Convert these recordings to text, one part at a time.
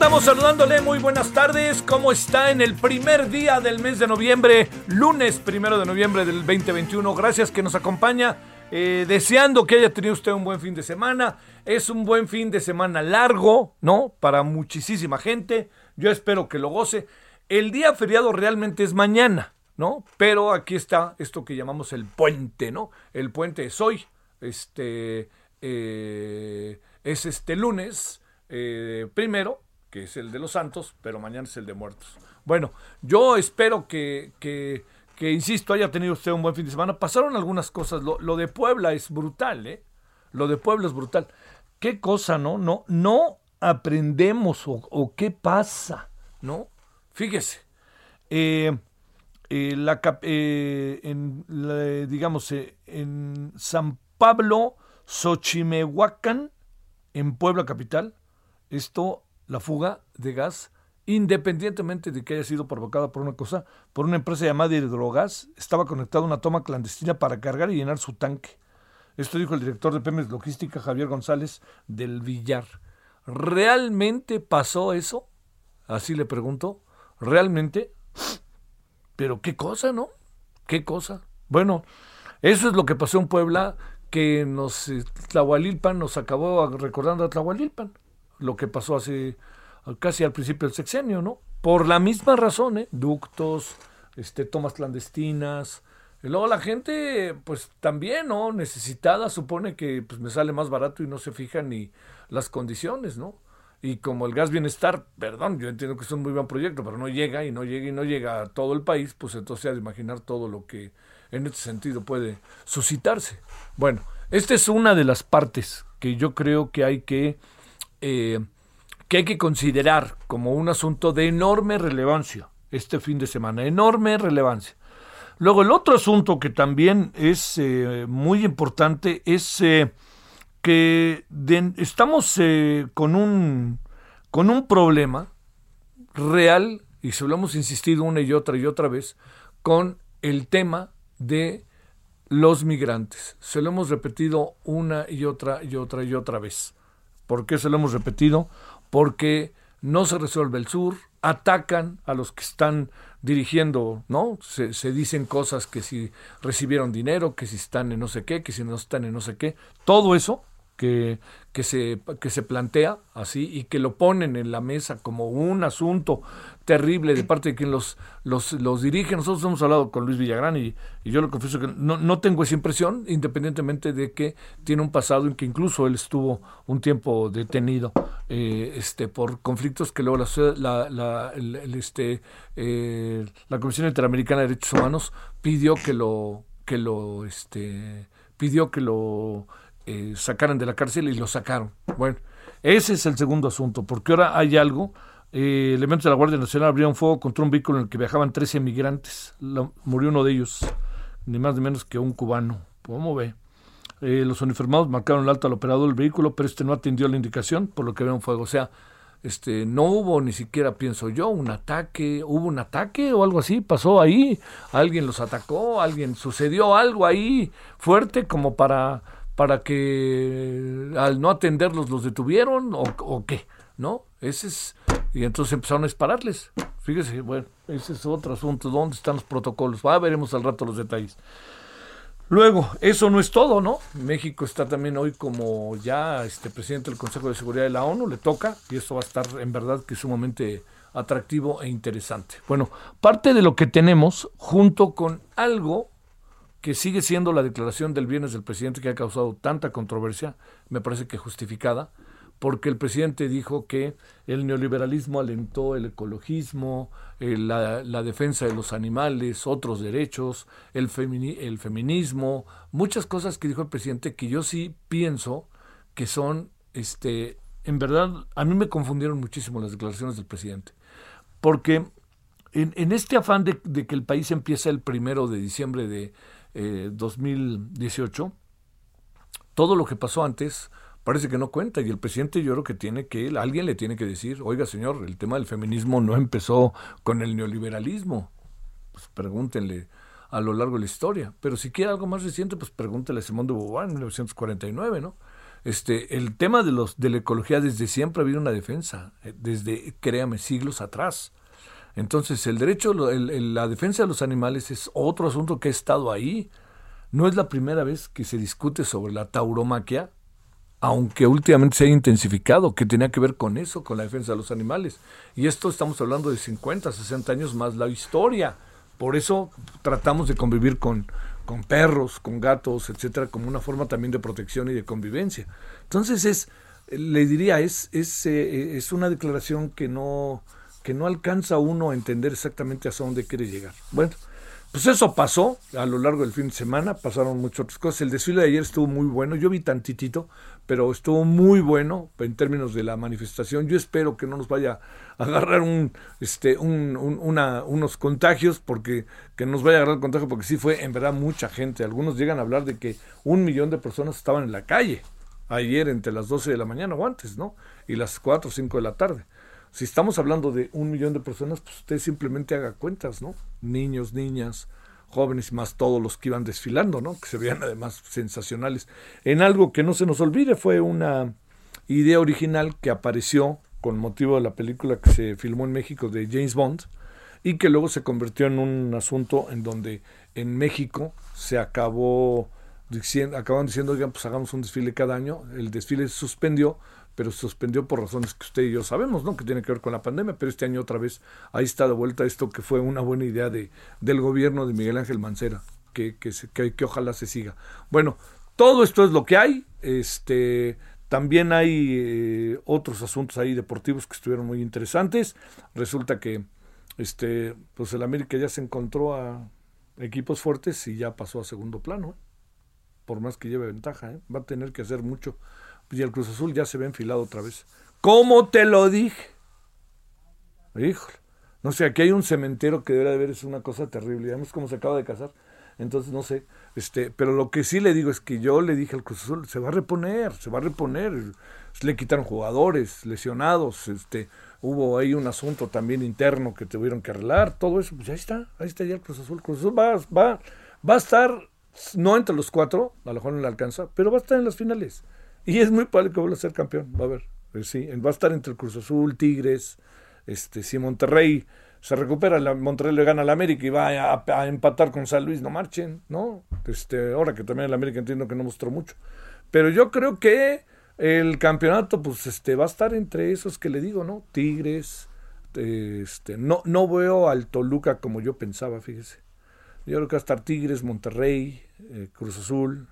Andamos saludándole, muy buenas tardes. ¿Cómo está en el primer día del mes de noviembre, lunes primero de noviembre del 2021? Gracias que nos acompaña. eh, deseando que haya tenido usted un buen fin de semana. Es un buen fin de semana largo, ¿no? Para muchísima gente. Yo espero que lo goce. El día feriado realmente es mañana, ¿no? Pero aquí está esto que llamamos el puente, ¿no? El puente es hoy. Este eh, es este lunes eh, primero, que es el de los santos, pero mañana es el de muertos. Bueno, yo espero que, que, insisto, haya tenido usted un buen fin de semana. Pasaron algunas cosas. Lo, de Puebla es brutal, ¿eh? Lo de Puebla es brutal. ¿Qué cosa, no? No, no aprendemos o, qué pasa, ¿no? Fíjese. Eh, eh, la, eh, en, digamos, en San Pablo, Xochimehuacán, en Puebla capital, esto, la fuga de gas, independientemente de que haya sido provocada por una cosa, por una empresa llamada Hidrogas, estaba conectada a una toma clandestina para cargar y llenar su tanque. Esto dijo el director de Pemex Logística, Javier González, del Villar. ¿Realmente pasó eso? Así le pregunto. ¿Realmente? Pero qué cosa, ¿no? ¿Qué cosa? Bueno, eso es lo que pasó en Puebla, que nos, eh, Tlahualilpan nos acabó recordando a Tlahualilpan, lo que pasó hace casi al principio del sexenio, ¿no? Por la misma razón, ¿eh? Ductos, este, tomas clandestinas. Y luego la gente, pues también, ¿no? Necesitada, supone que pues, me sale más barato y no se fijan ni las condiciones, ¿no? Y como el gas bienestar, perdón, yo entiendo que es un muy buen proyecto, pero no llega y no llega y no llega a todo el país, pues entonces hay de imaginar todo lo que en este sentido puede suscitarse. Bueno, esta es una de las partes que yo creo que hay que, eh, que hay que considerar como un asunto de enorme relevancia este fin de semana, enorme relevancia. Luego el otro asunto que también es eh, muy importante es eh, que estamos con, un, con un problema real, y se lo hemos insistido una y otra y otra vez, con el tema de los migrantes. Se lo hemos repetido una y otra y otra y otra vez. ¿Por qué se lo hemos repetido? Porque no se resuelve el sur, atacan a los que están dirigiendo, ¿no? Se, se, dicen cosas que si recibieron dinero, que si están en no sé qué, que si no están en no sé qué. Todo eso que, que, se, que se plantea así y que lo ponen en la mesa como un asunto terrible de parte de quien los, los, los dirige. Nosotros hemos hablado con Luis Villagrán y, yo le confieso que no, no, tengo esa impresión, independientemente de que tiene un pasado en que incluso él estuvo un tiempo detenido eh, este, por conflictos que luego la, la, este, eh, la Comisión Interamericana de Derechos Humanos pidió que lo, que lo, este, pidió que lo eh, sacaran de la cárcel y lo sacaron. Bueno, ese es el segundo asunto, porque ahora hay algo eh, elementos de la Guardia Nacional abrieron fuego contra un vehículo en el que viajaban 13 migrantes. murió uno de ellos, ni más ni menos que un cubano. ¿Cómo ve? Eh, los uniformados marcaron el alto al operador del vehículo, pero este no atendió la indicación, por lo que un fuego. O sea, este, no hubo ni siquiera, pienso yo, un ataque, hubo un ataque o algo así, pasó ahí, alguien los atacó, alguien sucedió algo ahí fuerte como para, para que al no atenderlos los detuvieron o, qué, ¿no? Ese es, y entonces empezaron a dispararles. Fíjese, bueno, ese es otro asunto. ¿Dónde están los protocolos? Va, veremos al rato los detalles. Luego, eso no es todo, ¿no? México está también hoy como ya este presidente del Consejo de Seguridad de la ONU, le toca, y eso va a estar en verdad que sumamente atractivo e interesante. Bueno, parte de lo que tenemos, junto con algo que sigue siendo la declaración del viernes del presidente que ha causado tanta controversia, me parece que justificada, porque el presidente dijo que el neoliberalismo alentó el ecologismo, eh, la, defensa de los animales, otros derechos, el, el feminismo, muchas cosas que dijo el presidente que yo sí pienso que son, este, en verdad, a mí me confundieron muchísimo las declaraciones del presidente, porque en, este afán de, que el país empieza el primero de diciembre de 2018, eh, todo lo que pasó antes parece que no cuenta. Y el presidente yo creo que tiene que, alguien le tiene que decir, oiga señor, el tema del feminismo no empezó con el neoliberalismo. Pues pregúntenle a lo largo de la historia. Pero si quiere algo más reciente, pues pregúntele a Simón de Beauvoir en 1949, ¿no? Este, el tema de, los, de la ecología desde siempre ha habido una defensa, eh, desde, créame, siglos atrás. Entonces, el derecho, la defensa de los animales es otro asunto que ha estado ahí. No es la primera vez que se discute sobre la tauromaquia, aunque últimamente se ha intensificado, que tenía que ver con eso, con la defensa de los animales. Y esto estamos hablando de 50, 60 años más la historia. Por eso tratamos de convivir con, con perros, con gatos, etcétera, como una forma también de protección y de convivencia. Entonces es, le diría, es, es, eh, es una declaración que no, que no alcanza uno a entender exactamente hasta dónde quiere llegar. Bueno, pues eso pasó a lo largo del fin de semana, pasaron muchas otras cosas. El desfile de ayer estuvo muy bueno, yo vi tantitito, pero estuvo muy bueno en términos de la manifestación. Yo espero que no nos vaya a agarrar un, este, un, una, unos contagios, porque que nos vaya a agarrar contagio, porque sí fue en verdad mucha gente. Algunos llegan a hablar de que un millón de personas estaban en la calle ayer entre las 12 de la mañana o antes, ¿no? Y las 4 o 5 de la tarde. Si estamos hablando de un millón de personas, pues usted simplemente haga cuentas, ¿no? Niños, niñas, jóvenes y más todos los que iban desfilando, ¿no? Que se veían además sensacionales. En algo que no se nos olvide, fue una idea original que apareció con motivo de la película que se filmó en México de James Bond y que luego se convirtió en un asunto en donde en México se acabó diciendo, acaban diciendo, oigan, pues hagamos un desfile cada año. El desfile se suspendió pero se suspendió por razones que usted y yo sabemos, ¿no? Que tiene que ver con la pandemia, pero este año otra vez ahí está de vuelta esto que fue una buena idea de, del gobierno de Miguel Ángel Mancera, que, que, que, ojalá se siga. Bueno, todo esto es lo que hay. Este, también hay eh, otros asuntos ahí deportivos que estuvieron muy interesantes. Resulta que este, pues el América ya se encontró a equipos fuertes y ya pasó a segundo plano. ¿eh? Por más que lleve ventaja, ¿eh? va a tener que hacer mucho y el Cruz Azul ya se ve enfilado otra vez. ¿Cómo te lo dije? Híjole. No sé, aquí hay un cementerio que debería de ver, es una cosa terrible. Ya vemos cómo se acaba de casar. Entonces, no sé. este Pero lo que sí le digo es que yo le dije al Cruz Azul, se va a reponer, se va a reponer. Le quitaron jugadores, lesionados. este Hubo ahí un asunto también interno que tuvieron que arreglar. Todo eso, pues ya está. Ahí está ya el Cruz Azul. Cruz Azul va, va, va a estar, no entre los cuatro, a lo mejor no le alcanza, pero va a estar en las finales. Y es muy probable que vuelva a ser campeón, va a ver. Eh, sí, va a estar entre el Cruz Azul, Tigres, este, si Monterrey se recupera, la, Monterrey le gana al América y va a, empatar con San Luis, no marchen, ¿no? Este, ahora que también el América entiendo que no mostró mucho. Pero yo creo que el campeonato, pues, este, va a estar entre esos que le digo, ¿no? Tigres, este, no, no veo al Toluca como yo pensaba, fíjese. Yo creo que va a estar Tigres, Monterrey, eh, Cruz Azul.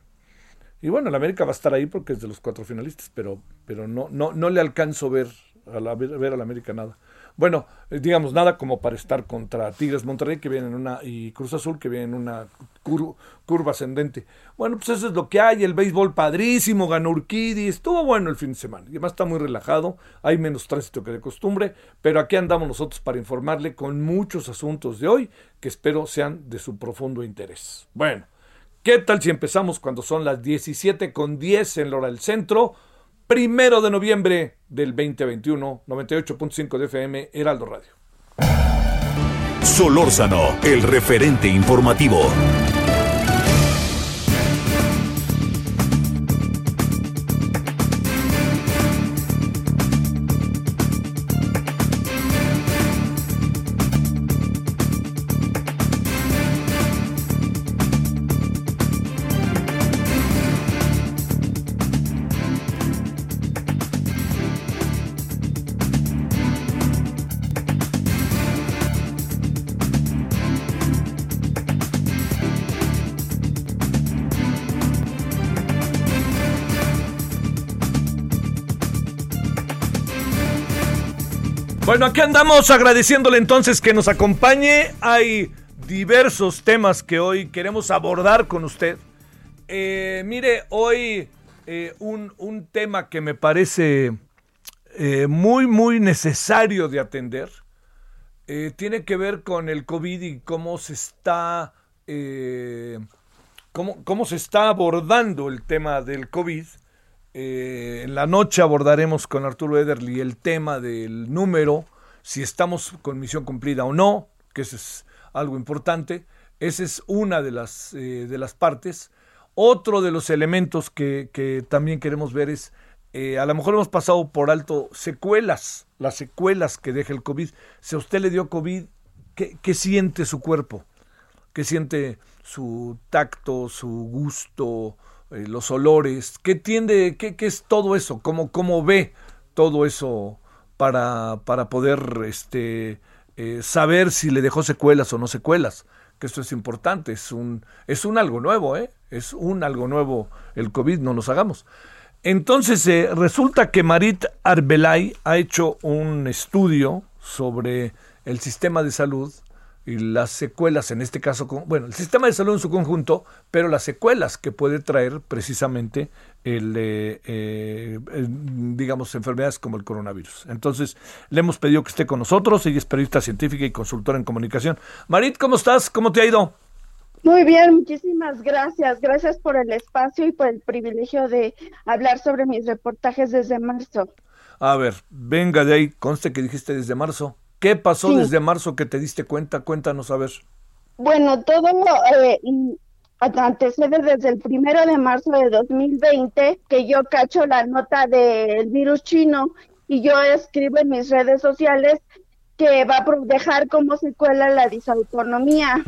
Y bueno, el América va a estar ahí porque es de los cuatro finalistas, pero, pero no, no, no le alcanzo ver a la, ver al América nada bueno, eh, digamos, nada como para estar contra Tigres Monterrey, que viene en una, y Cruz Azul, que viene en una curva ascendente. Bueno, pues eso es lo que hay, el béisbol padrísimo, ganó Urquidi, estuvo bueno el fin de semana, y además está muy relajado, hay menos tránsito que de costumbre, pero aquí andamos nosotros para informarle con muchos asuntos de hoy, que espero sean de su profundo interés. Bueno, ¿qué tal si empezamos cuando son las 17 con 10 en Lora del Centro? primero de noviembre del 2021, 98.5 de FM, Heraldo Radio. Solórzano, el referente informativo. Andamos agradeciéndole entonces que nos acompañe. Hay diversos temas que hoy queremos abordar con usted. Eh, mire, hoy eh, un, tema que me parece eh, muy, muy necesario de atender tiene que ver con el COVID y cómo se está, cómo, cómo se está abordando el tema del COVID en la noche abordaremos con Arturo Ederly el tema del número, si estamos con misión cumplida o no, que eso es algo importante. Esa es una de las, eh, de las partes. Otro de los elementos que, también queremos ver es, eh, a lo mejor hemos pasado por alto secuelas, las secuelas que deja el COVID. Si a usted le dio COVID, ¿qué, qué siente su cuerpo? ¿Qué siente su tacto, su gusto, eh, los olores, ¿qué tiende, qué, qué, es todo eso? ¿Cómo, cómo ve todo eso para, para poder este, eh, saber si le dejó secuelas o no secuelas? Que esto es importante, es un, es un algo nuevo, ¿eh? Es un algo nuevo el COVID, no nos hagamos. Entonces, eh, resulta que Marit Arbelay ha hecho un estudio sobre el sistema de salud y las secuelas, en este caso, bueno, el sistema de salud en su conjunto, pero las secuelas que puede traer precisamente el, eh, digamos, enfermedades como el coronavirus. Entonces, le hemos pedido que esté con nosotros, ella es periodista científica y consultora en comunicación. Marit, ¿cómo estás? ¿Cómo te ha ido? Muy bien, muchísimas gracias. Gracias por el espacio y por el privilegio de hablar sobre mis reportajes desde marzo. A ver, venga de ahí, conste que dijiste desde marzo. ¿Qué pasó desde marzo que te diste cuenta? Cuéntanos a ver. Bueno, todo eh, antecede desde el primero de marzo de 2020 que yo cacho la nota del virus chino y yo escribo en mis redes sociales que va a dejar como secuela la disautonomía.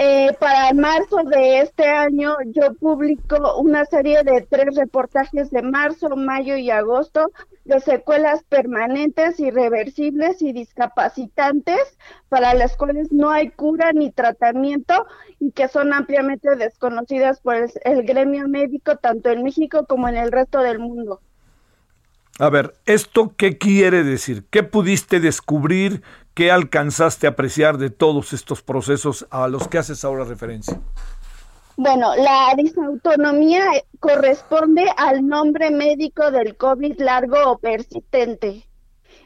Eh, para marzo de este año yo publico una serie de tres reportajes de marzo, mayo y agosto de secuelas permanentes, irreversibles y discapacitantes para las cuales no hay cura ni tratamiento y que son ampliamente desconocidas por el gremio médico tanto en México como en el resto del mundo. A ver, ¿esto qué quiere decir? ¿Qué pudiste descubrir? ¿Qué alcanzaste a apreciar de todos estos procesos a los que haces ahora referencia? Bueno, la disautonomía corresponde al nombre médico del COVID largo o persistente.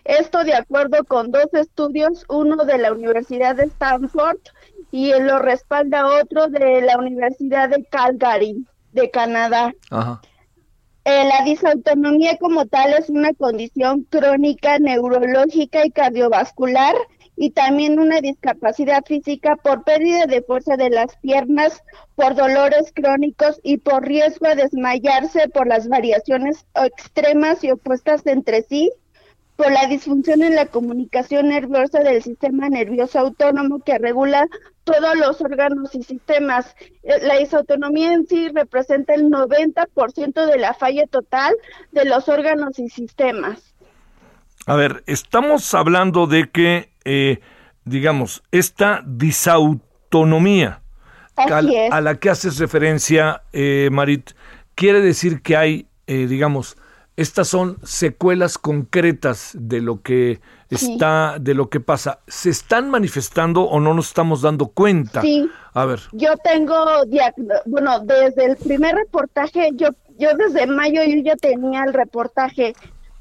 Esto de acuerdo con dos estudios, uno de la Universidad de Stanford y lo respalda otro de la Universidad de Calgary, de Canadá. Ajá. Eh, la disautonomía como tal es una condición crónica neurológica y cardiovascular y también una discapacidad física por pérdida de fuerza de las piernas, por dolores crónicos y por riesgo de desmayarse por las variaciones extremas y opuestas entre sí por la disfunción en la comunicación nerviosa del sistema nervioso autónomo que regula todos los órganos y sistemas. Eh, la disautonomía en sí representa el 90% de la falla total de los órganos y sistemas. A ver, estamos hablando de que, eh, digamos, esta disautonomía a, la que haces referencia, eh, Marit, quiere decir que hay, eh, digamos, estas son secuelas concretas de lo que está, de lo que pasa. ¿Se están manifestando o no nos estamos dando cuenta? Sí. A ver. Yo tengo, bueno, desde el primer reportaje, yo, yo desde mayo yo ya tenía el reportaje,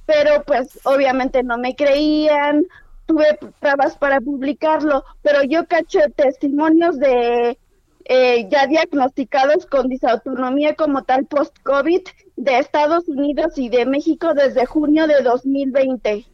pero pues obviamente no me creían, tuve pruebas para publicarlo, pero yo caché testimonios de eh, ya diagnosticados con disautonomía como tal post-COVID de Estados Unidos y de México desde junio de 2020.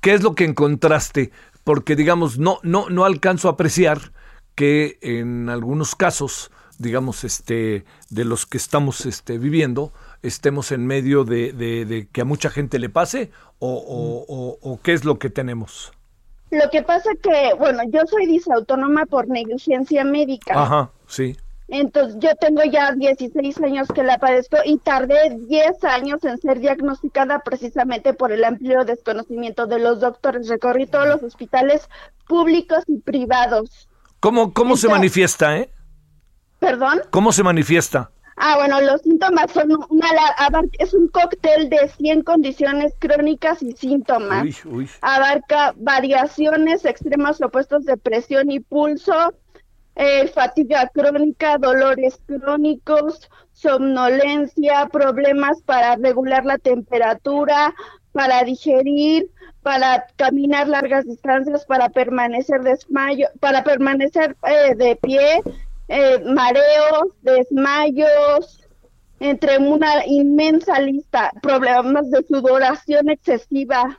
¿Qué es lo que encontraste? Porque digamos, no, no, no alcanzo a apreciar que en algunos casos, digamos, este, de los que estamos este, viviendo, estemos en medio de, que a mucha gente le pase o, o qué es lo que tenemos. Lo que pasa que, bueno, yo soy disautónoma por negligencia médica. Ajá, sí. Entonces, yo tengo ya 16 años que la padezco y tardé 10 años en ser diagnosticada precisamente por el amplio desconocimiento de los doctores. Recorrí todos los hospitales públicos y privados. ¿Cómo, cómo se manifiesta, eh? ¿Perdón? ¿Cómo se manifiesta? Ah, bueno, los síntomas son una, es un cóctel de 100 condiciones crónicas y síntomas. Abarca variaciones extremas opuestos de presión y pulso, eh, fatiga crónica, dolores crónicos, somnolencia, problemas para regular la temperatura, para digerir, para caminar largas distancias, para permanecer desmayo, para permanecer eh, de pie, eh, mareos, desmayos, entre una inmensa lista, problemas de sudoración excesiva.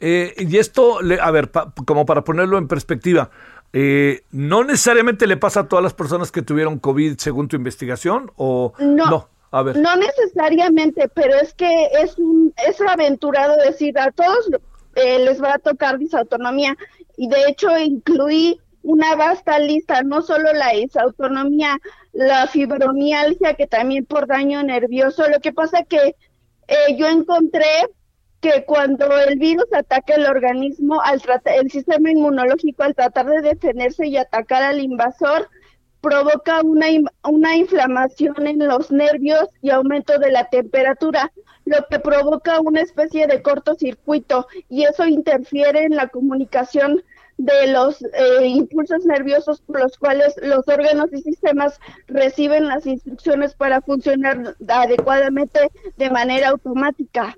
Eh, y esto, a ver, como para ponerlo en perspectiva, eh, ¿no necesariamente le pasa a todas las personas que tuvieron COVID según tu investigación? ¿O no? a ver. No necesariamente, pero es que es, un, es aventurado decir a todos les va a tocar disautonomía. Y de hecho incluí una vasta lista, no solo la disautonomía, la fibromialgia, que también por daño nervioso. Lo que pasa que eh, yo encontré que cuando el virus ataca el organismo, al el sistema inmunológico al tratar de defenderse y atacar al invasor, provoca una, una inflamación en los nervios y aumento de la temperatura, lo que provoca una especie de cortocircuito y eso interfiere en la comunicación de los eh, impulsos nerviosos por los cuales los órganos y sistemas reciben las instrucciones para funcionar adecuadamente de manera automática.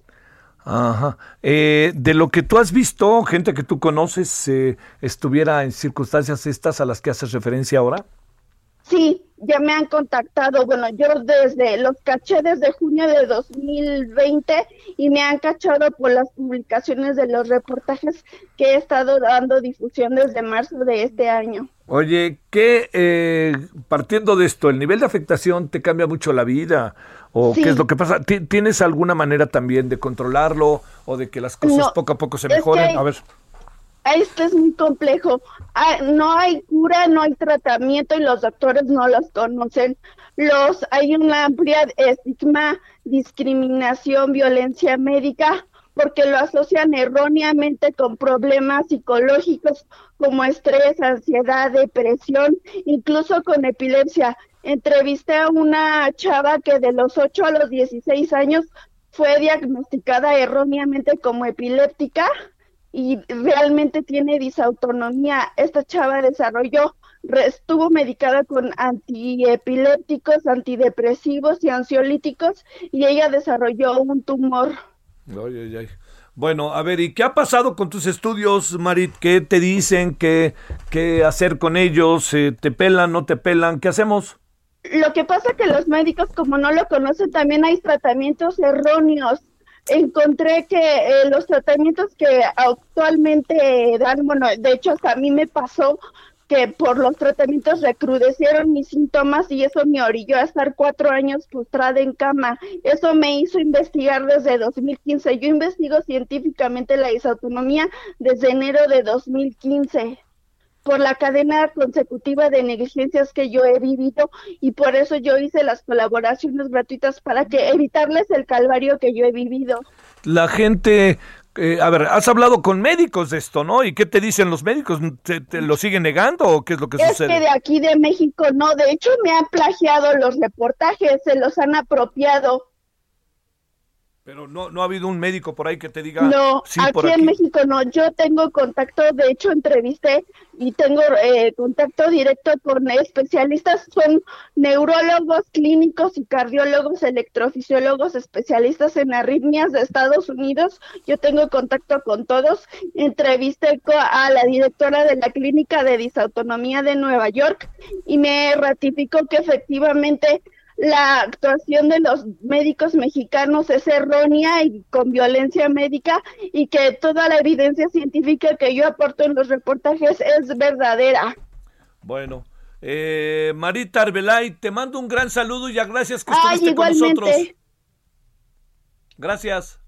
Ajá. Eh, de lo que tú has visto, gente que tú conoces, eh, ¿estuviera en circunstancias estas a las que haces referencia ahora? Sí, ya me han contactado. Bueno, yo desde los caché desde junio de 2020 y me han cachado por las publicaciones de los reportajes que he estado dando difusión desde marzo de este año. Oye, ¿qué, eh, partiendo de esto, el nivel de afectación te cambia mucho la vida? ¿O qué es lo que pasa? ¿Tienes alguna manera también de controlarlo o de que las cosas poco a poco se mejoren? a ver esto es muy complejo. Ah, no hay cura, no hay tratamiento y los doctores no los conocen. Los hay una amplia estigma, discriminación, violencia médica porque lo asocian erróneamente con problemas psicológicos como estrés, ansiedad, depresión, incluso con epilepsia. Entrevisté a una chava que de los 8 a los 16 años fue diagnosticada erróneamente como epiléptica y realmente tiene disautonomía. Esta chava desarrolló, estuvo medicada con antiepilépticos, antidepresivos y ansiolíticos y ella desarrolló un tumor. Bueno, a ver, ¿y qué ha pasado con tus estudios, Marit? ¿Qué te dicen? ¿Qué, qué hacer con ellos? Eh, ¿Te pelan, no te pelan? ¿Qué hacemos? Lo que pasa que los médicos, como no lo conocen, también hay tratamientos erróneos encontré que eh, los tratamientos que actualmente dan, bueno, de hecho hasta a mí me pasó que por los tratamientos recrudecieron mis síntomas y eso me orilló a estar cuatro años postrada en cama. Eso me hizo investigar desde 2015. Yo investigo científicamente la disautonomía desde enero de 2015 por la cadena consecutiva de negligencias que yo he vivido y por eso yo hice las colaboraciones gratuitas para que evitarles el calvario que yo he vivido. La gente eh, a ver, has hablado con médicos de esto, ¿no? ¿Y qué te dicen los médicos? ¿Te, lo siguen negando o qué es lo que sucede? Es que de aquí de México no, de hecho me han plagiado los reportajes, se los han apropiado. Pero no, no ha habido un médico por ahí que te diga. No, aquí, en México no. Yo tengo contacto, de hecho entrevisté y tengo eh, contacto directo con especialistas, son neurólogos clínicos y cardiólogos, electrofisiólogos, especialistas en arritmias de Estados Unidos. Yo tengo contacto con todos. Entrevisté a la directora de la clínica de disautonomía de Nueva York y me ratificó que efectivamente la actuación de los médicos mexicanos es errónea y con violencia médica y que toda la evidencia científica que yo aporto en los reportajes es verdadera. Bueno, eh, Marita Arbelay, te mando un gran saludo y ya gracias que estuviste con nosotros. Gracias.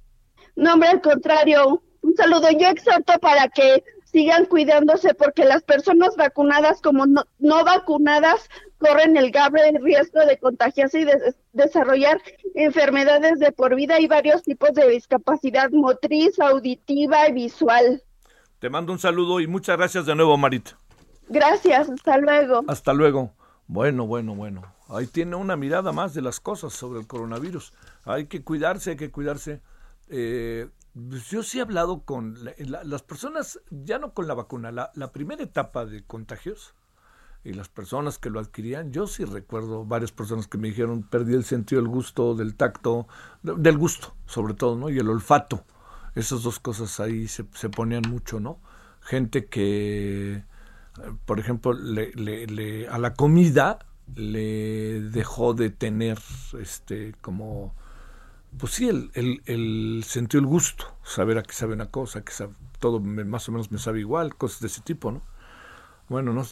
No, hombre, al contrario. Un saludo. Yo exhorto para que sigan cuidándose porque las personas vacunadas como no, no vacunadas corren el grave riesgo de contagiarse y de desarrollar enfermedades de por vida y varios tipos de discapacidad motriz, auditiva y visual. Te mando un saludo y muchas gracias de nuevo, Marita. Gracias, hasta luego. Hasta luego. Bueno, bueno, bueno. Ahí tiene una mirada más de las cosas sobre el coronavirus. Hay que cuidarse, hay que cuidarse. Eh, yo sí he hablado con las personas, ya no con la vacuna, la, la primera etapa de contagios y las personas que lo adquirían, yo sí recuerdo varias personas que me dijeron, perdí el sentido del gusto, del tacto, del gusto sobre todo, ¿no? Y el olfato. Esas dos cosas ahí se, se ponían mucho, ¿no? Gente que, por ejemplo, le, le, a la comida le dejó de tener, este, como, pues sí, el, el, el sentido del gusto, saber a qué sabe una cosa, que sabe, todo más o menos me sabe igual, cosas de ese tipo, ¿no? Bueno, no,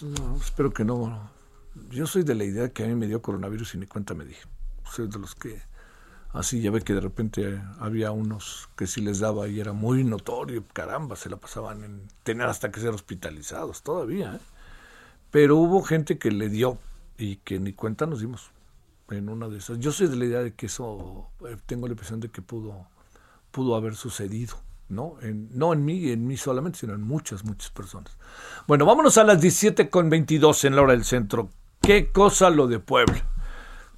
espero que no. Yo soy de la idea que a mí me dio coronavirus y ni cuenta me dije. Soy de los que así ya ve que de repente había unos que sí les daba y era muy notorio, caramba, se la pasaban en tener hasta que ser hospitalizados todavía. ¿eh? Pero hubo gente que le dio y que ni cuenta nos dimos en una de esas. Yo soy de la idea de que eso, eh, tengo la impresión de que pudo, pudo haber sucedido. ¿No? En, no en mí, en mí solamente, sino en muchas, muchas personas. Bueno, vámonos a las 17 con 22 en la hora del centro. Qué cosa lo de Puebla.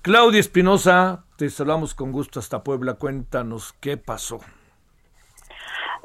Claudia Espinosa, te saludamos con gusto hasta Puebla. Cuéntanos qué pasó.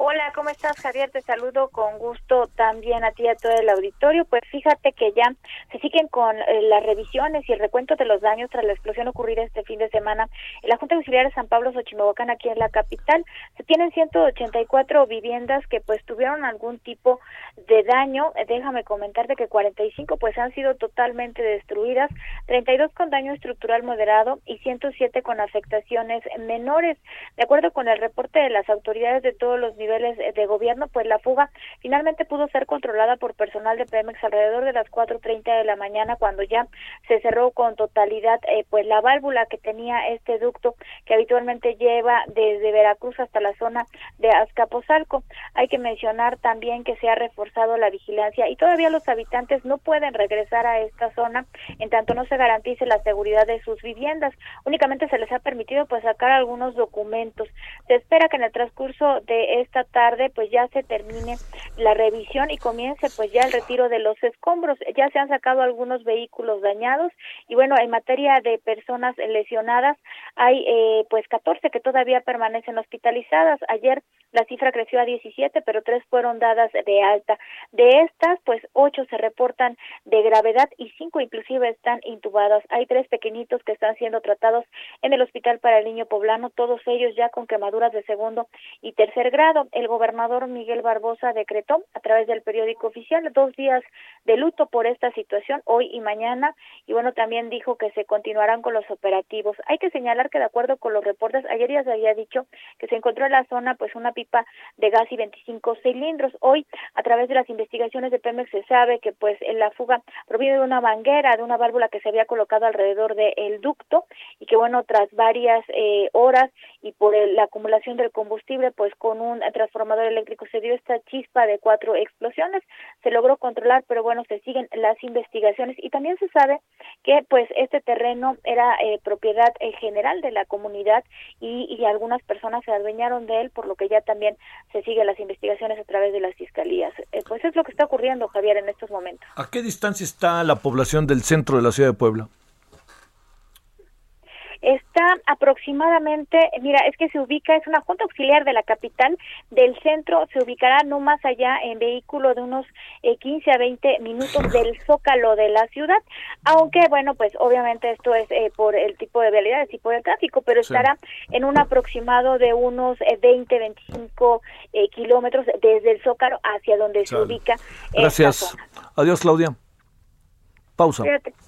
Hola, ¿cómo estás, Javier? Te saludo con gusto también a ti y a todo el auditorio. Pues fíjate que ya se siguen con eh, las revisiones y el recuento de los daños tras la explosión ocurrida este fin de semana en la Junta Auxiliar de San Pablo Xochimehuacán, aquí en la capital. Tienen 184 viviendas que pues tuvieron algún tipo de daño. Déjame comentarte que 45 pues han sido totalmente destruidas, 32 con daño estructural moderado y 107 con afectaciones menores. De acuerdo con el reporte de las autoridades de todos los niveles de gobierno, pues la fuga finalmente pudo ser controlada por personal de Pemex alrededor de las 4.30 de la mañana cuando ya se cerró con totalidad eh, pues la válvula que tenía este ducto que habitualmente lleva desde Veracruz hasta la zona de Azcapotzalco. Hay que mencionar también que se ha reforzado la vigilancia y todavía los habitantes no pueden regresar a esta zona en tanto no se garantice la seguridad de sus viviendas. Únicamente se les ha permitido pues sacar algunos documentos. Se espera que en el transcurso de esta tarde pues ya se termine la revisión y comience pues ya el retiro de los escombros. Ya se han sacado algunos vehículos dañados y bueno, en materia de personas lesionadas hay eh, pues 14 que todavía permanecen hospitalizadas. Ayer la cifra creció a 17, pero tres fueron dadas de alta. De estas, pues ocho se reportan de gravedad y cinco inclusive están intubadas. Hay tres pequeñitos que están siendo tratados en el Hospital para el Niño Poblano, todos ellos ya con quemaduras de segundo y tercer grado. el gobernador Miguel Barbosa decretó a través del periódico oficial dos días de luto por esta situación, hoy y mañana, y bueno, también dijo que se continuarán con los operativos. Hay que señalar que de acuerdo con los reportes, ayer ya se había dicho que se encontró la zona pues una pipa de gas y 25 cilindros. Hoy, a través de las investigaciones de Pemex, se sabe que pues en la fuga proviene de una manguera, de una válvula que se había colocado alrededor del ducto y que bueno, tras varias eh, horas y por la acumulación del combustible, pues con un transformador eléctrico se dio esta chispa de cuatro explosiones, se logró controlar, pero bueno, se siguen las investigaciones y también se sabe que pues este terreno era eh, propiedad eh, general de la comunidad y, y, algunas personas se adueñaron de él, por lo que ya también se siguen las investigaciones a través de las fiscalías. Eh, pues es lo que está ocurriendo, Javier, en estos momentos. ¿A qué distancia está la población del centro de la ciudad de Puebla? Está aproximadamente, mira, es que se ubica, es una junta auxiliar de la capital, del centro se ubicará no más allá en vehículo de unos eh, 15 a 20 minutos del zócalo de la ciudad, aunque bueno, pues obviamente esto es eh, por el tipo de vialidades y por el tráfico, pero estará en un aproximado de unos eh, 20, 25 eh, kilómetros desde el zócalo hacia donde se ubica. Gracias. Adiós, Claudia. Pausa. Fíjate.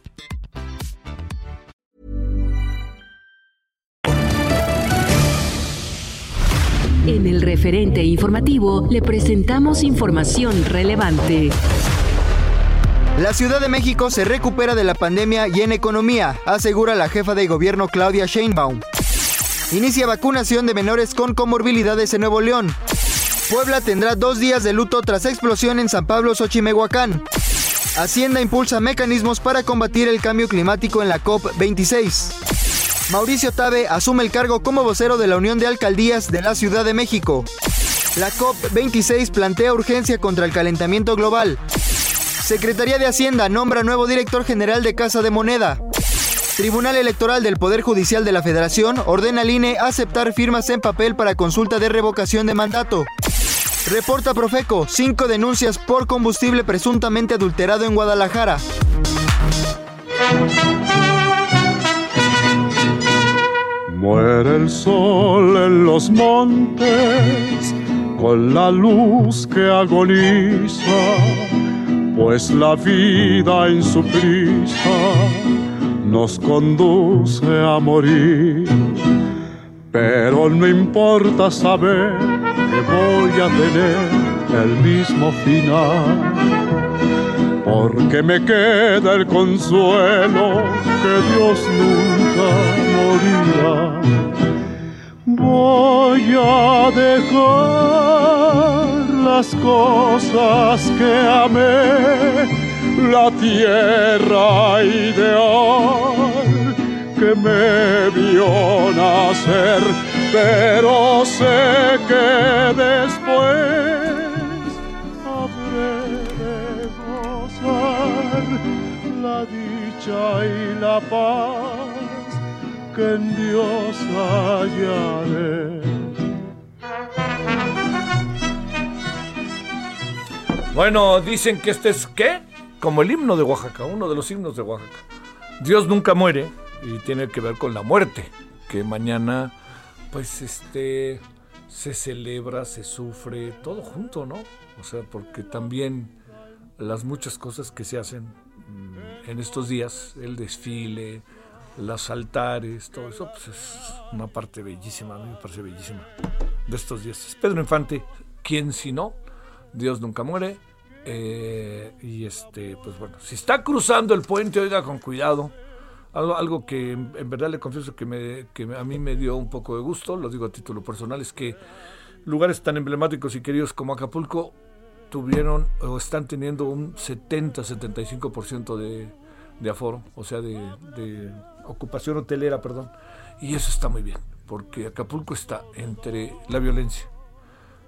En el referente informativo le presentamos información relevante. La Ciudad de México se recupera de la pandemia y en economía, asegura la jefa de gobierno Claudia Sheinbaum. Inicia vacunación de menores con comorbilidades en Nuevo León. Puebla tendrá dos días de luto tras explosión en San Pablo, Xochimehuacán. Hacienda impulsa mecanismos para combatir el cambio climático en la COP26. Mauricio Tabe asume el cargo como vocero de la Unión de Alcaldías de la Ciudad de México. La COP26 plantea urgencia contra el calentamiento global. Secretaría de Hacienda nombra nuevo director general de Casa de Moneda. Tribunal Electoral del Poder Judicial de la Federación ordena al INE aceptar firmas en papel para consulta de revocación de mandato. Reporta Profeco, cinco denuncias por combustible presuntamente adulterado en Guadalajara. Muere el sol en los montes con la luz que agoniza, pues la vida en su prisa nos conduce a morir. Pero no importa saber que voy a tener el mismo final, porque me queda el consuelo que Dios nunca morirá. Voy a dejar las cosas que amé, la tierra ideal que me vio nacer, pero sé que después y la paz que en Dios hallaré. Bueno, dicen que este es, ¿qué? Como el himno de Oaxaca, uno de los himnos de Oaxaca. Dios nunca muere y tiene que ver con la muerte, que mañana, pues, este, se celebra, se sufre, todo junto, ¿no? O sea, porque también las muchas cosas que se hacen en estos días, el desfile, los altares, todo eso, pues es una parte bellísima, a mí me parece bellísima de estos días. Es Pedro Infante, ¿quién si no? Dios nunca muere. Eh, y este, pues bueno, si está cruzando el puente, oiga con cuidado. Algo, algo que en, en verdad le confieso que, me, que a mí me dio un poco de gusto, lo digo a título personal, es que lugares tan emblemáticos y queridos como Acapulco tuvieron o están teniendo un 70-75% de, de aforo, o sea, de, de ocupación hotelera, perdón. Y eso está muy bien, porque Acapulco está entre la violencia.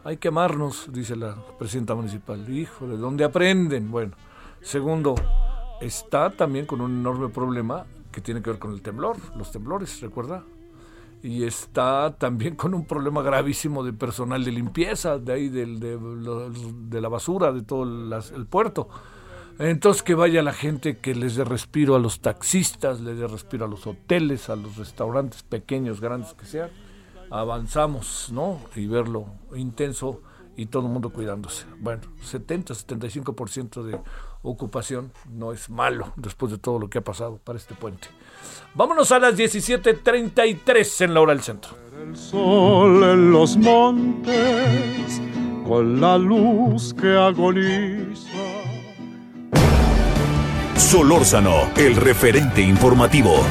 Hay que amarnos, dice la presidenta municipal. Hijo, ¿de dónde aprenden? Bueno, segundo, está también con un enorme problema que tiene que ver con el temblor, los temblores, ¿recuerda? Y está también con un problema gravísimo de personal de limpieza, de ahí del, de, de, la basura, de todo el, puerto. Entonces que vaya la gente que les dé respiro a los taxistas, les dé respiro a los hoteles, a los restaurantes pequeños, grandes que sean. Avanzamos, ¿no? Y verlo intenso y todo el mundo cuidándose. Bueno, 70-75% de ocupación no es malo después de todo lo que ha pasado para este puente. Vámonos a las 17:33 en la hora del centro. El sol en los montes con la luz que agoniza. Solórzano, el referente informativo.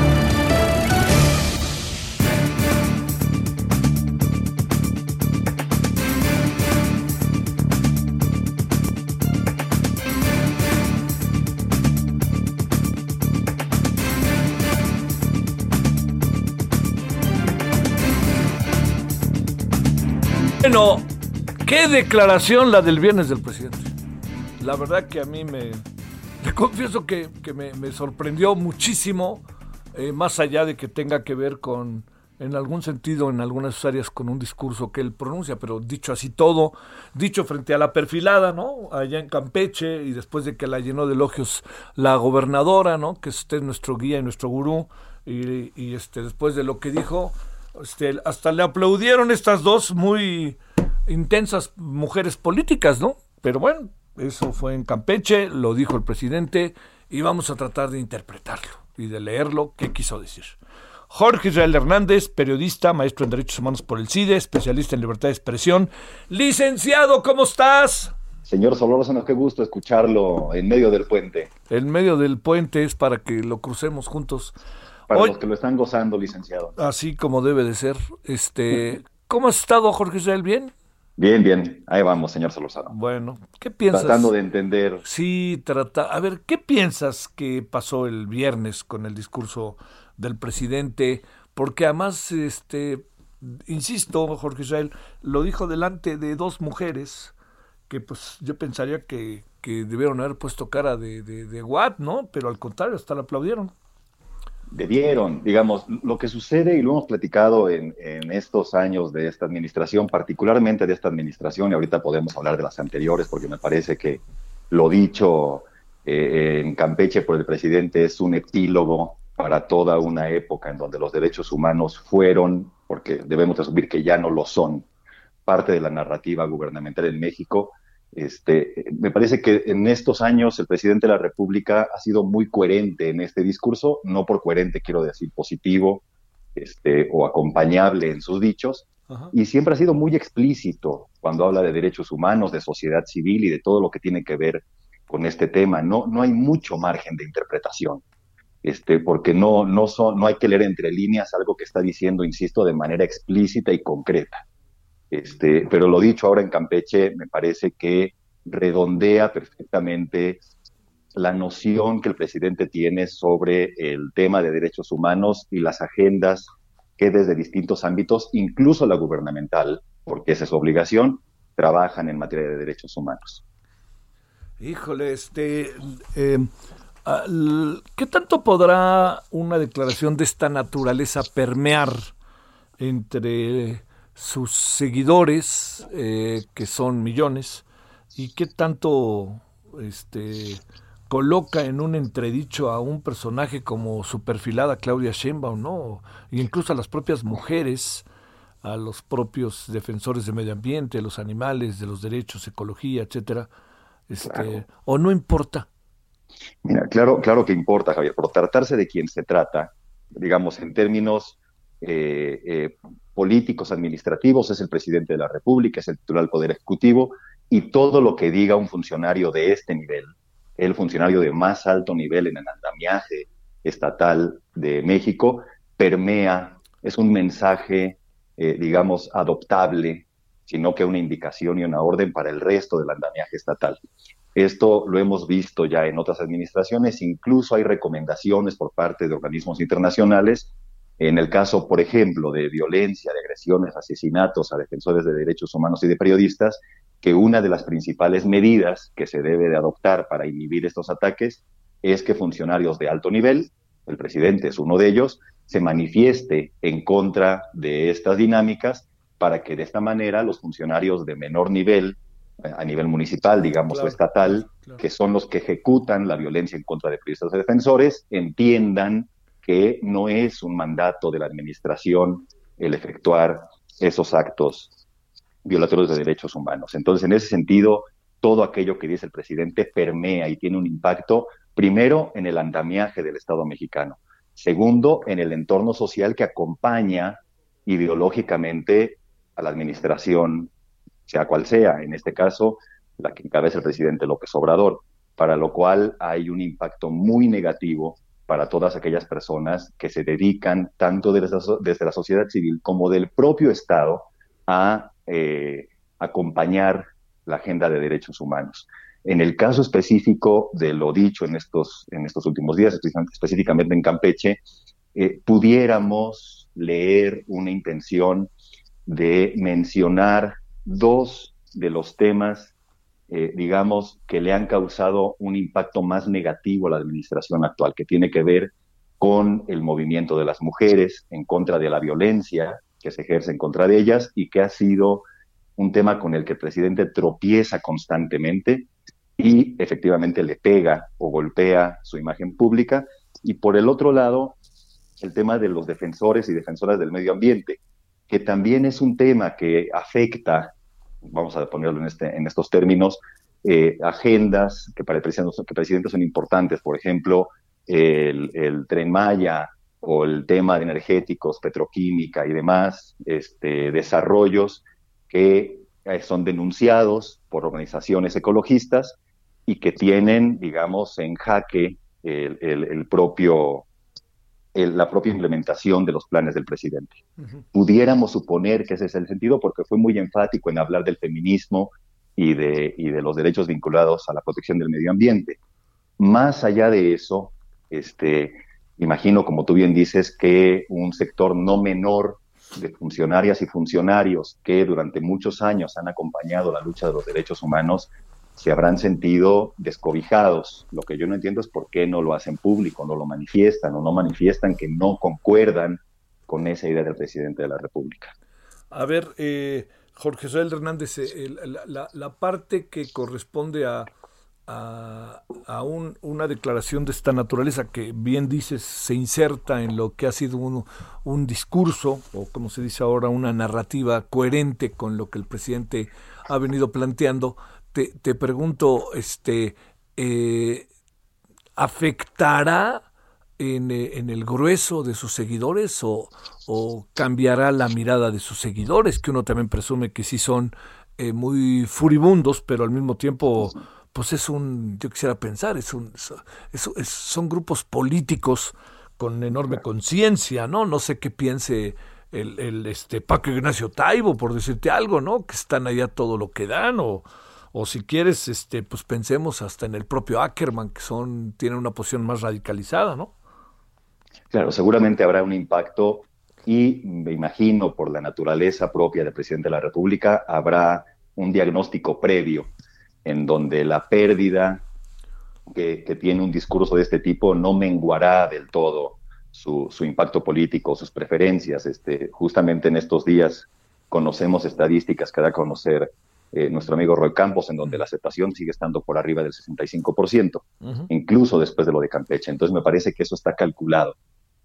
Bueno, qué declaración la del viernes del presidente. La verdad que a mí me, le confieso que, que me, me, sorprendió muchísimo, eh, más allá de que tenga que ver con, en algún sentido, en algunas áreas, con un discurso que él pronuncia, pero dicho así todo, dicho frente a la perfilada, ¿no? Allá en Campeche, y después de que la llenó de elogios la gobernadora, ¿no? Que usted es nuestro guía y nuestro gurú, y, y este, después de lo que dijo, este, hasta le aplaudieron estas dos muy intensas mujeres políticas, ¿no? Pero bueno, eso fue en Campeche, lo dijo el presidente y vamos a tratar de interpretarlo y de leerlo qué quiso decir. Jorge Israel Hernández, periodista, maestro en Derechos Humanos por el CIDE, especialista en libertad de expresión. Licenciado, ¿cómo estás? Señor Solórzano, qué gusto escucharlo en medio del puente. En medio del puente es para que lo crucemos juntos. Para Hoy, los que lo están gozando, licenciado. Así como debe de ser. Este, ¿Cómo has estado, Jorge Israel? ¿Bien? Bien, bien. Ahí vamos, señor Solórzano. Bueno, ¿qué piensas? Tratando de entender. Sí, trata. A ver, ¿qué piensas que pasó el viernes con el discurso del presidente? Porque además, este, insisto, Jorge Israel, lo dijo delante de dos mujeres que pues yo pensaría que, que debieron haber puesto cara de, de, de what, ¿no? Pero al contrario, hasta le aplaudieron debieron, digamos, lo que sucede, y lo hemos platicado en, en, estos años de esta administración, particularmente de esta administración, y ahorita podemos hablar de las anteriores, porque me parece que lo dicho eh, en Campeche por el presidente es un epílogo para toda una época en donde los derechos humanos fueron, porque debemos asumir que ya no lo son, parte de la narrativa gubernamental en México, este, me parece que en estos años el presidente de la República ha sido muy coherente en este discurso, no por coherente quiero decir positivo este, o acompañable en sus dichos, Ajá. y siempre ha sido muy explícito cuando habla de derechos humanos, de sociedad civil y de todo lo que tiene que ver con este tema. No, no hay mucho margen de interpretación, este, porque no, no, son, no hay que leer entre líneas algo que está diciendo, insisto, de manera explícita y concreta. Este, pero lo dicho ahora en Campeche me parece que redondea perfectamente la noción que el presidente tiene sobre el tema de derechos humanos y las agendas que desde distintos ámbitos, incluso la gubernamental, porque esa es su obligación, trabajan en materia de derechos humanos. Híjole, este, eh, ¿qué tanto podrá una declaración de esta naturaleza permear entre sus seguidores, eh, que son millones, y qué tanto este, coloca en un entredicho a un personaje como su perfilada Claudia Sheinbaum, ¿no? E incluso a las propias mujeres, a los propios defensores de medio ambiente, de los animales, de los derechos, ecología, etcétera. Este, claro. ¿O no importa? Mira, claro, claro que importa, Javier. Por tratarse de quien se trata, digamos, en términos eh, eh, políticos administrativos, es el presidente de la República, es el titular del Poder Ejecutivo, y todo lo que diga un funcionario de este nivel, el funcionario de más alto nivel en el andamiaje estatal de México, permea, es un mensaje, eh, digamos, adoptable, sino que una indicación y una orden para el resto del andamiaje estatal. Esto lo hemos visto ya en otras administraciones, incluso hay recomendaciones por parte de organismos internacionales. En el caso, por ejemplo, de violencia, de agresiones, asesinatos a defensores de derechos humanos y de periodistas, que una de las principales medidas que se debe de adoptar para inhibir estos ataques es que funcionarios de alto nivel, el presidente es uno de ellos, se manifieste en contra de estas dinámicas para que de esta manera los funcionarios de menor nivel, eh, a nivel municipal, digamos, o estatal, que son los que ejecutan la violencia en contra de periodistas y defensores, entiendan que no es un mandato de la administración el efectuar esos actos violatorios de derechos humanos. Entonces, en ese sentido, todo aquello que dice el presidente permea y tiene un impacto, primero, en el andamiaje del Estado mexicano, segundo, en el entorno social que acompaña ideológicamente a la administración, sea cual sea, en este caso, la que encabeza el presidente López Obrador, para lo cual hay un impacto muy negativo para todas aquellas personas que se dedican, tanto desde, la sociedad civil como del propio Estado, a eh, acompañar la agenda de derechos humanos. En el caso específico de lo dicho en estos, en estos últimos días, específicamente en Campeche, eh, pudiéramos leer una intención de mencionar dos de los temas, eh, digamos, que le han causado un impacto más negativo a la administración actual, que tiene que ver con el movimiento de las mujeres en contra de la violencia que se ejerce en contra de ellas y que ha sido un tema con el que el presidente tropieza constantemente y efectivamente le pega o golpea su imagen pública. Y por el otro lado, el tema de los defensores y defensoras del medio ambiente, que también es un tema que afecta, vamos a ponerlo en, este, en estos términos, eh, agendas que para el presidente, que son importantes, por ejemplo, el, el tren Maya, o el tema de energéticos, petroquímica y demás, este, desarrollos que eh, son denunciados por organizaciones ecologistas y que tienen, digamos, en jaque el, propio, la propia implementación de los planes del presidente. Pudiéramos suponer que ese es el sentido porque fue muy enfático en hablar del feminismo y de, y de los derechos vinculados a la protección del medio ambiente. Más allá de eso, este, Imagino, como tú bien dices, que un sector no menor de funcionarias y funcionarios que durante muchos años han acompañado la lucha de los derechos humanos se habrán sentido descobijados. Lo que yo no entiendo es por qué no lo hacen público, no lo manifiestan o no manifiestan que no concuerdan con esa idea del presidente de la República. A ver, eh, Jorge Soel Hernández, eh, la, parte que corresponde a, a, una declaración de esta naturaleza que bien dices se inserta en lo que ha sido un, un, discurso o como se dice ahora una narrativa coherente con lo que el presidente ha venido planteando te, te pregunto este eh, afectará en, eh, en, el grueso de sus seguidores o, o, cambiará la mirada de sus seguidores que uno también presume que sí son eh, muy furibundos pero al mismo tiempo pues es un, yo quisiera pensar, es un, es, son grupos políticos con enorme conciencia, ¿no? No sé qué piense el, el, este Paco Ignacio Taibo, por decirte algo, ¿no? Que están allá todo lo que dan, o, o si quieres, este, pues pensemos hasta en el propio Ackerman, que son, tiene una posición más radicalizada, ¿no? Claro, seguramente habrá un impacto y me imagino por la naturaleza propia del presidente de la República habrá un diagnóstico previo en donde la pérdida que, tiene un discurso de este tipo no menguará del todo su, impacto político, sus preferencias. Este, justamente en estos días conocemos estadísticas que da a conocer eh, nuestro amigo Roy Campos, en donde la aceptación sigue estando por arriba del 65%, incluso después de lo de Campeche. Entonces me parece que eso está calculado.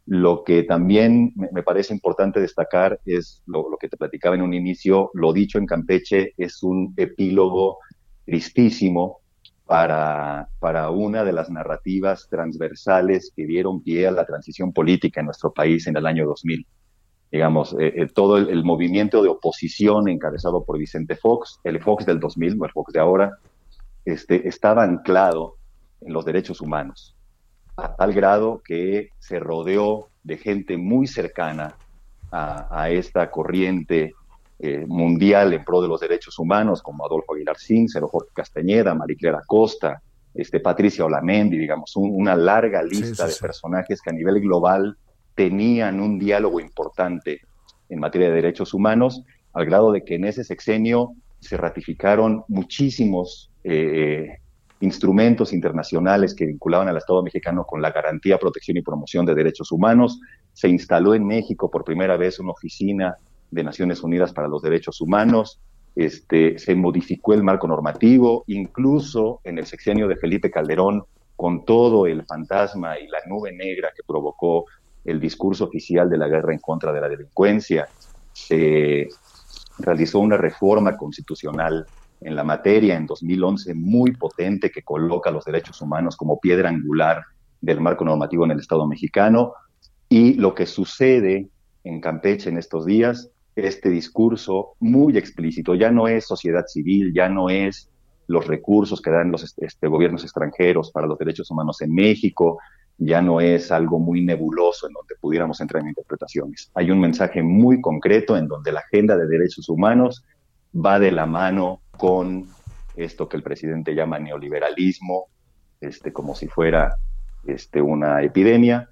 Lo que también me, parece importante destacar es lo, lo, que te platicaba en un inicio, lo dicho en Campeche es un epílogo tristísimo para, para una de las narrativas transversales que dieron pie a la transición política en nuestro país en el año 2000. Digamos, eh, eh, todo el, movimiento de oposición encabezado por Vicente Fox, el Fox del 2000, no el Fox de ahora, este, estaba anclado en los derechos humanos, a tal grado que se rodeó de gente muy cercana a, a esta corriente eh, mundial en pro de los derechos humanos, como Adolfo Aguilar Cíncero, Jorge Castañeda, Mariclera Costa, este, Patricia Olamendi, digamos, una larga lista de personajes que a nivel global tenían un diálogo importante en materia de derechos humanos, al grado de que en ese sexenio se ratificaron muchísimos eh, instrumentos internacionales que vinculaban al Estado mexicano con la garantía, protección y promoción de derechos humanos. Se instaló en México por primera vez una oficina de Naciones Unidas para los Derechos Humanos. Este, se modificó el marco normativo, incluso en el sexenio de Felipe Calderón, con todo el fantasma y la nube negra que provocó el discurso oficial de la guerra en contra de la delincuencia. Se realizó una reforma constitucional en la materia en 2011 muy potente que coloca los derechos humanos como piedra angular del marco normativo en el Estado mexicano. Y lo que sucede en Campeche en estos días, este discurso muy explícito, ya no es sociedad civil, ya no es los recursos que dan los este, gobiernos extranjeros para los derechos humanos en México, ya no es algo muy nebuloso en donde pudiéramos entrar en interpretaciones. Hay un mensaje muy concreto en donde la agenda de derechos humanos va de la mano con esto que el presidente llama neoliberalismo, este, como si fuera este, una epidemia.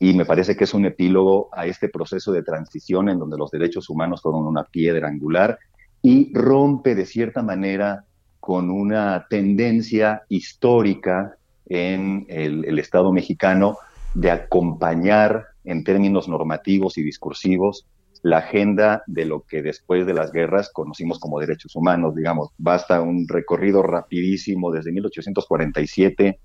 Y me parece que es un epílogo a este proceso de transición en donde los derechos humanos fueron una piedra angular y rompe de cierta manera con una tendencia histórica en el, Estado mexicano de acompañar en términos normativos y discursivos la agenda de lo que después de las guerras conocimos como derechos humanos, digamos, basta un recorrido rapidísimo desde 1847,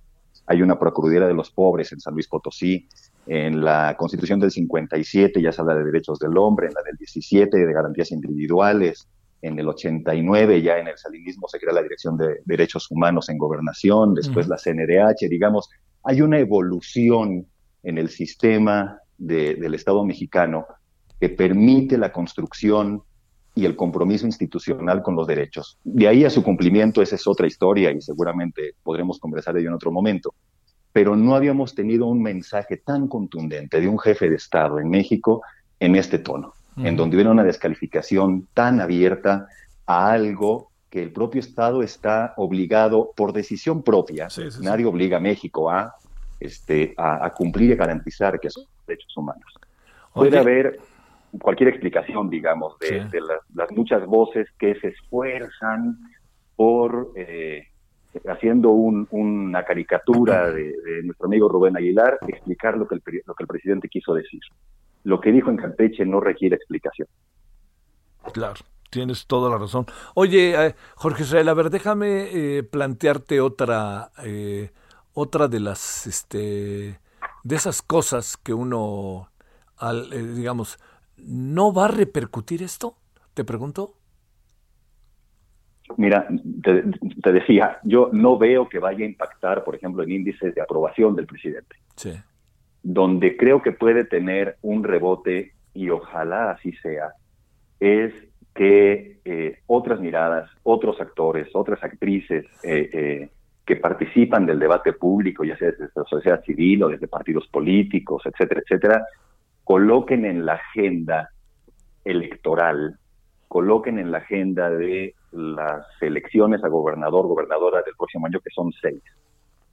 hay una Procuraduría de los Pobres en San Luis Potosí, en la Constitución del 57 ya se habla de derechos del hombre, en la del 17 de garantías individuales, en el 89 ya en el salinismo se crea la Dirección de Derechos Humanos en Gobernación, después la CNDH, digamos, hay una evolución en el sistema del Estado mexicano que permite la construcción y el compromiso institucional con los derechos. De ahí a su cumplimiento, esa es otra historia y seguramente podremos conversar de ello en otro momento. Pero no habíamos tenido un mensaje tan contundente de un jefe de Estado en México en este tono en donde hubiera una descalificación tan abierta a algo que el propio Estado está obligado por decisión propia, nadie obliga a México a, este, a, cumplir y garantizar que son derechos humanos. Puede haber cualquier explicación, digamos, de, las, muchas voces que se esfuerzan por, eh, haciendo una caricatura de, nuestro amigo Rubén Aguilar, explicar lo que lo que el presidente quiso decir lo que dijo en Campeche no requiere explicación. Claro, tienes toda la razón. Oye, eh, Jorge Israel, a ver, déjame eh, plantearte otra, eh, otra de las, este, de esas cosas que uno, al, digamos, ¿no va a repercutir esto? Te pregunto. Mira, te, te, decía, yo no veo que vaya a impactar, por ejemplo, en índices de aprobación del presidente. Sí donde creo que puede tener un rebote, y ojalá así sea, es que eh, otras miradas, otros actores, otras actrices eh, eh, que participan del debate público, ya sea desde la sociedad civil o desde partidos políticos, etcétera, etcétera, coloquen en la agenda electoral, coloquen en la agenda de las elecciones a gobernador, gobernadora del próximo año, que son seis,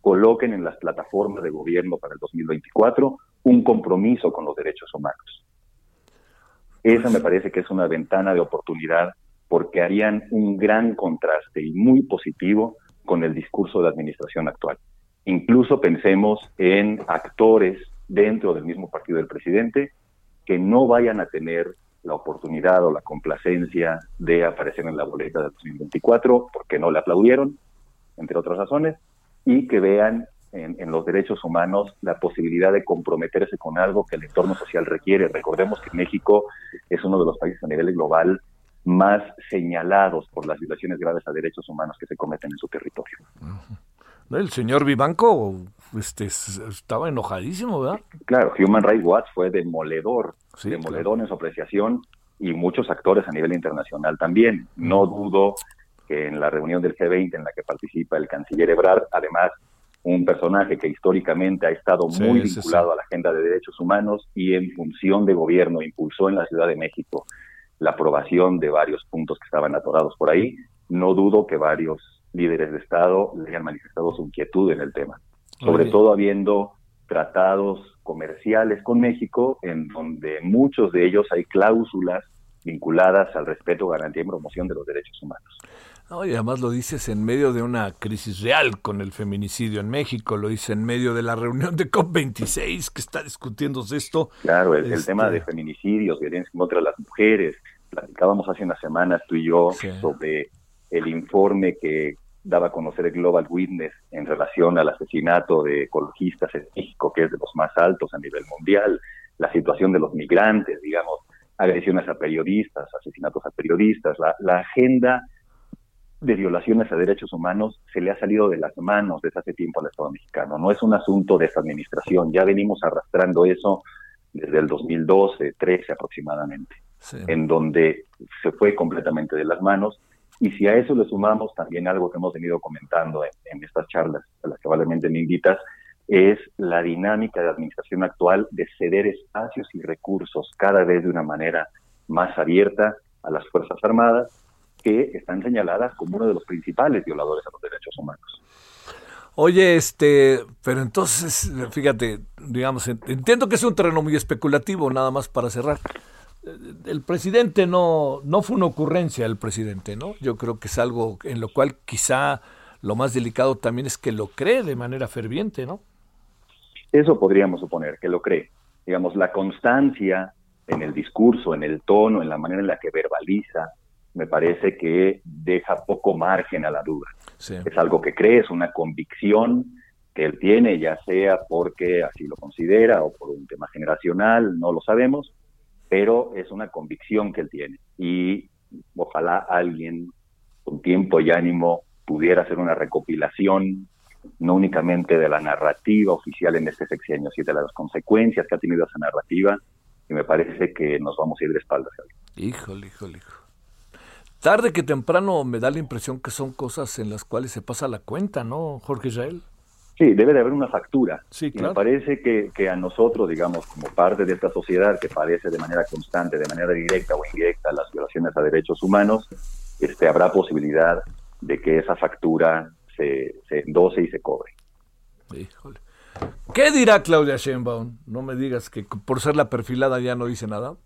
coloquen en las plataformas de gobierno para el 2024 un compromiso con los derechos humanos. Esa me parece que es una ventana de oportunidad porque harían un gran contraste y muy positivo con el discurso de la administración actual. Incluso pensemos en actores dentro del mismo partido del presidente que no vayan a tener la oportunidad o la complacencia de aparecer en la boleta del 2024 porque no le aplaudieron, entre otras razones, y que vean en, los derechos humanos la posibilidad de comprometerse con algo que el entorno social requiere. Recordemos que México es uno de los países a nivel global más señalados por las violaciones graves a derechos humanos que se cometen en su territorio. El señor Vivanco este, estaba enojadísimo, ¿verdad? Claro, Human Rights Watch fue demoledor, demoledor en su apreciación y muchos actores a nivel internacional también. No dudo que en la reunión del G20 en la que participa el canciller Ebrard, además un personaje que históricamente ha estado muy vinculado a la agenda de derechos humanos y en función de gobierno impulsó en la Ciudad de México la aprobación de varios puntos que estaban atorados por ahí. No dudo que varios líderes de Estado le hayan manifestado su inquietud en el tema, sobre todo habiendo tratados comerciales con México, en donde muchos de ellos hay cláusulas vinculadas al respeto, garantía y promoción de los derechos humanos. Y además lo dices en medio de una crisis real con el feminicidio en México, lo dices en medio de la reunión de COP26 que está discutiéndose esto. Claro, el, Este- tema de feminicidios, violencia contra las mujeres, platicábamos hace unas semanas tú y yo sobre el informe que daba a conocer el Global Witness en relación al asesinato de ecologistas en México, que es de los más altos a nivel mundial, la situación de los migrantes, digamos, agresiones a periodistas, asesinatos a periodistas, la, la agenda de violaciones a derechos humanos se le ha salido de las manos desde hace tiempo al Estado mexicano. No es un asunto de esta administración, ya venimos arrastrando eso desde el 2012, 13 aproximadamente, en donde se fue completamente de las manos. Y si a eso le sumamos también algo que hemos venido comentando en, en estas charlas a las que probablemente me invitas, es la dinámica de administración actual de ceder espacios y recursos cada vez de una manera más abierta a las Fuerzas Armadas, que están señaladas como uno de los principales violadores a los derechos humanos. Oye, este, pero entonces, fíjate, digamos, en- entiendo que es un terreno muy especulativo, nada más para cerrar. El presidente no, no fue una ocurrencia el presidente, ¿no? Yo creo que es algo en lo cual quizá lo más delicado también es que lo cree de manera ferviente, ¿no? Eso podríamos suponer, que lo cree. Digamos, la constancia en el discurso, en el tono, en la manera en la que verbaliza, me parece que deja poco margen a la duda. Es algo que cree, es una convicción que él tiene, ya sea porque así lo considera o por un tema generacional, no lo sabemos, pero es una convicción que él tiene. Y ojalá alguien con tiempo y ánimo pudiera hacer una recopilación no únicamente de la narrativa oficial en este sexenio, sino de las consecuencias que ha tenido esa narrativa, y me parece que nos vamos a ir de espaldas. Híjole, híjole, híjole. Tarde que temprano me da la impresión que son cosas en las cuales se pasa la cuenta, ¿no, Jorge Israel? Sí, debe de haber una factura. Sí, Y claro. me parece que, que a nosotros, digamos, como parte de esta sociedad que padece de manera constante, de manera directa o indirecta las violaciones a derechos humanos, este, habrá posibilidad de que esa factura se, se endose y se cobre. Híjole. ¿Qué dirá Claudia Sheinbaum? No me digas que por ser la perfilada ya no dice nada.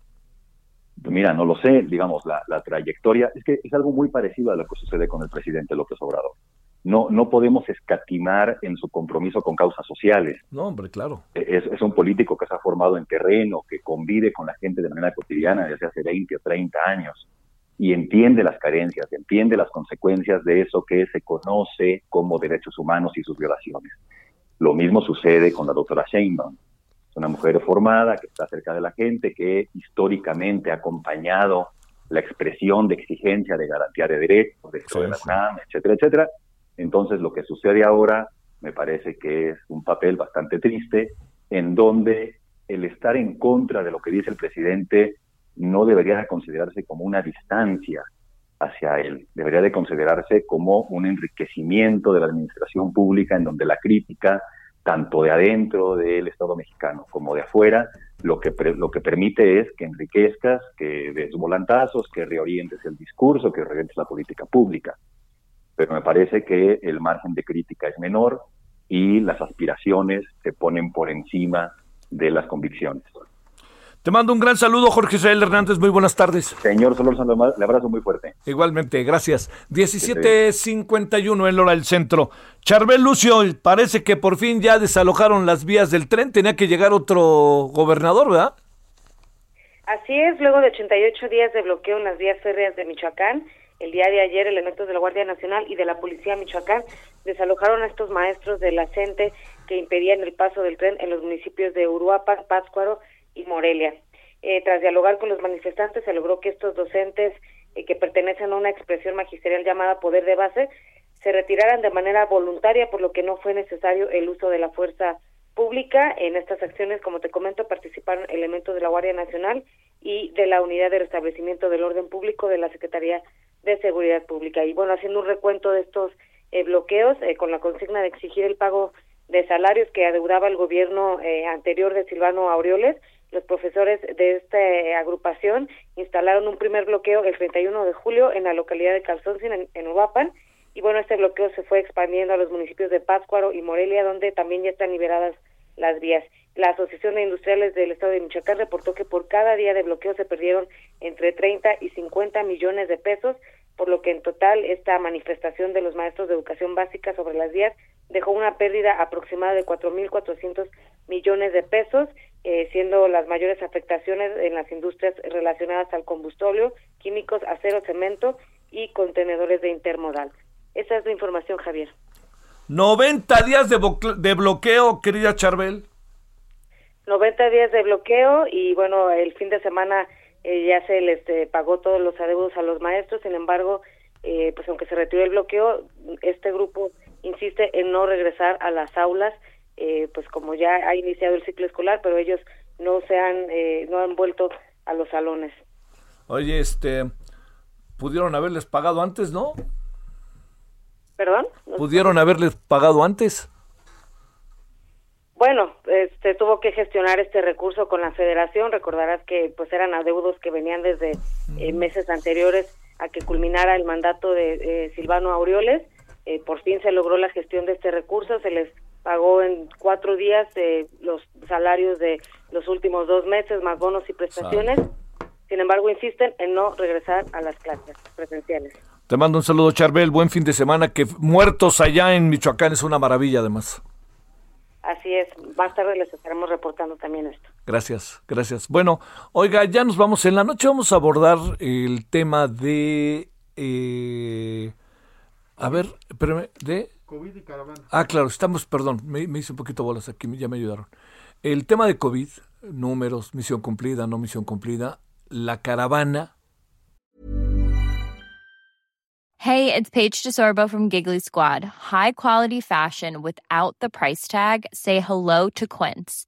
Mira, no lo sé, digamos, la, la trayectoria, es que es algo muy parecido a lo que sucede con el presidente López Obrador. No, no podemos escatimar en su compromiso con causas sociales. No, hombre, claro. Es, es un político que se ha formado en terreno, que convive con la gente de manera cotidiana desde hace 20 o 30 años y entiende las carencias, entiende las consecuencias de eso que se conoce como derechos humanos y sus violaciones. Lo mismo sucede con la doctora Sheinbaum. Es una mujer formada que está cerca de la gente, que históricamente ha acompañado la expresión de exigencia de garantía de derechos, dentro de la UNAM, etcétera, etcétera. Entonces, lo que sucede ahora me parece que es un papel bastante triste, en donde el estar en contra de lo que dice el presidente no debería de considerarse como una distancia hacia él, debería de considerarse como un enriquecimiento de la administración pública en donde la crítica, tanto de adentro del Estado mexicano como de afuera, lo que, lo que permite es que enriquezcas, que des volantazos, que reorientes el discurso, que reorientes la política pública. Pero me parece que el margen de crítica es menor y las aspiraciones se ponen por encima de las convicciones. Te mando un gran saludo, Jorge Israel Hernández. Muy buenas tardes. Señor Solórzano, le abrazo muy fuerte. Igualmente, gracias. 17.51 en hora del centro. Charbel Lucio, parece que por fin ya desalojaron las vías del tren. Tenía que llegar otro gobernador, ¿verdad? Así es, luego de 88 días de bloqueo en las vías férreas de Michoacán, el día de ayer elementos de la Guardia Nacional y de la Policía Michoacán desalojaron a estos maestros de la CENTE que impedían el paso del tren en los municipios de Uruapan, Pátzcuaro y Morelia. Eh, tras dialogar con los manifestantes, se logró que estos docentes eh, que pertenecen a una expresión magisterial llamada poder de base se retiraran de manera voluntaria, por lo que no fue necesario el uso de la fuerza pública. En estas acciones, como te comento, participaron elementos de la Guardia Nacional y de la Unidad de Restablecimiento del Orden Público de la Secretaría de Seguridad Pública. Y bueno, haciendo un recuento de estos eh, bloqueos, eh, con la consigna de exigir el pago de salarios que adeudaba el gobierno eh, anterior de Silvano Aureoles, los profesores de esta agrupación instalaron un primer bloqueo el 31 de julio en la localidad de Calzoncin, en, en y bueno, este bloqueo se fue expandiendo a los municipios de Pátzcuaro y Morelia, donde también ya están liberadas las vías. La Asociación de Industriales del Estado de Michoacán reportó que por cada día de bloqueo se perdieron entre 30 y 50 millones de pesos, por lo que en total esta manifestación de los maestros de educación básica sobre las vías dejó una pérdida aproximada de 4.400 millones de pesos, eh, siendo las mayores afectaciones en las industrias relacionadas al combustóleo, químicos, acero, cemento y contenedores de intermodal. Esa es la información, Javier. 90 días de, de bloqueo, querida Charbel. 90 días de bloqueo y bueno, el fin de semana eh, ya se les eh, pagó todos los adeudos a los maestros, sin embargo, eh, pues aunque se retiró el bloqueo, este grupo insiste en no regresar a las aulas, pues como ya ha iniciado el ciclo escolar, pero ellos no se han, no han vuelto a los salones. Oye, este, pudieron haberles pagado antes, ¿no? ¿Perdón? ¿Pudieron haberles pagado antes? Bueno, este tuvo que gestionar este recurso con la Federación. Recordarás que pues eran adeudos que venían desde eh, meses anteriores a que culminara el mandato de eh, Silvano Aureoles. Eh, por fin se logró la gestión de este recurso. Se les pagó en cuatro días los salarios de los últimos dos meses, más bonos y prestaciones. Sin embargo, insisten en no regresar a las clases presenciales. Te mando un saludo, Charbel. Buen fin de semana. Que muertos allá en Michoacán es una maravilla, además. Así es, más tarde les estaremos reportando también esto. Gracias, gracias. Bueno, oiga, ya nos vamos. En la noche vamos a abordar el tema de... Eh, a ver, espérame, de... COVID y caravana. Ah, claro, estamos, perdón, me, hice un poquito bolas aquí, ya me ayudaron. El tema de COVID, números, misión cumplida, no misión cumplida, la caravana. Hey, it's Paige DeSorbo from Giggly Squad. High quality fashion without the price tag. Say hello to Quince.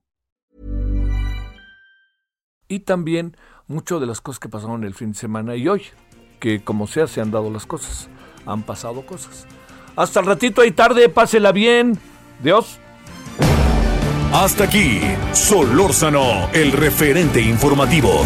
Y también mucho de las cosas que pasaron el fin de semana y hoy, que como sea se han dado las cosas, han pasado cosas. Hasta el ratito ahí tarde, pásela bien. Dios. Hasta aquí, Solórzano, el referente informativo.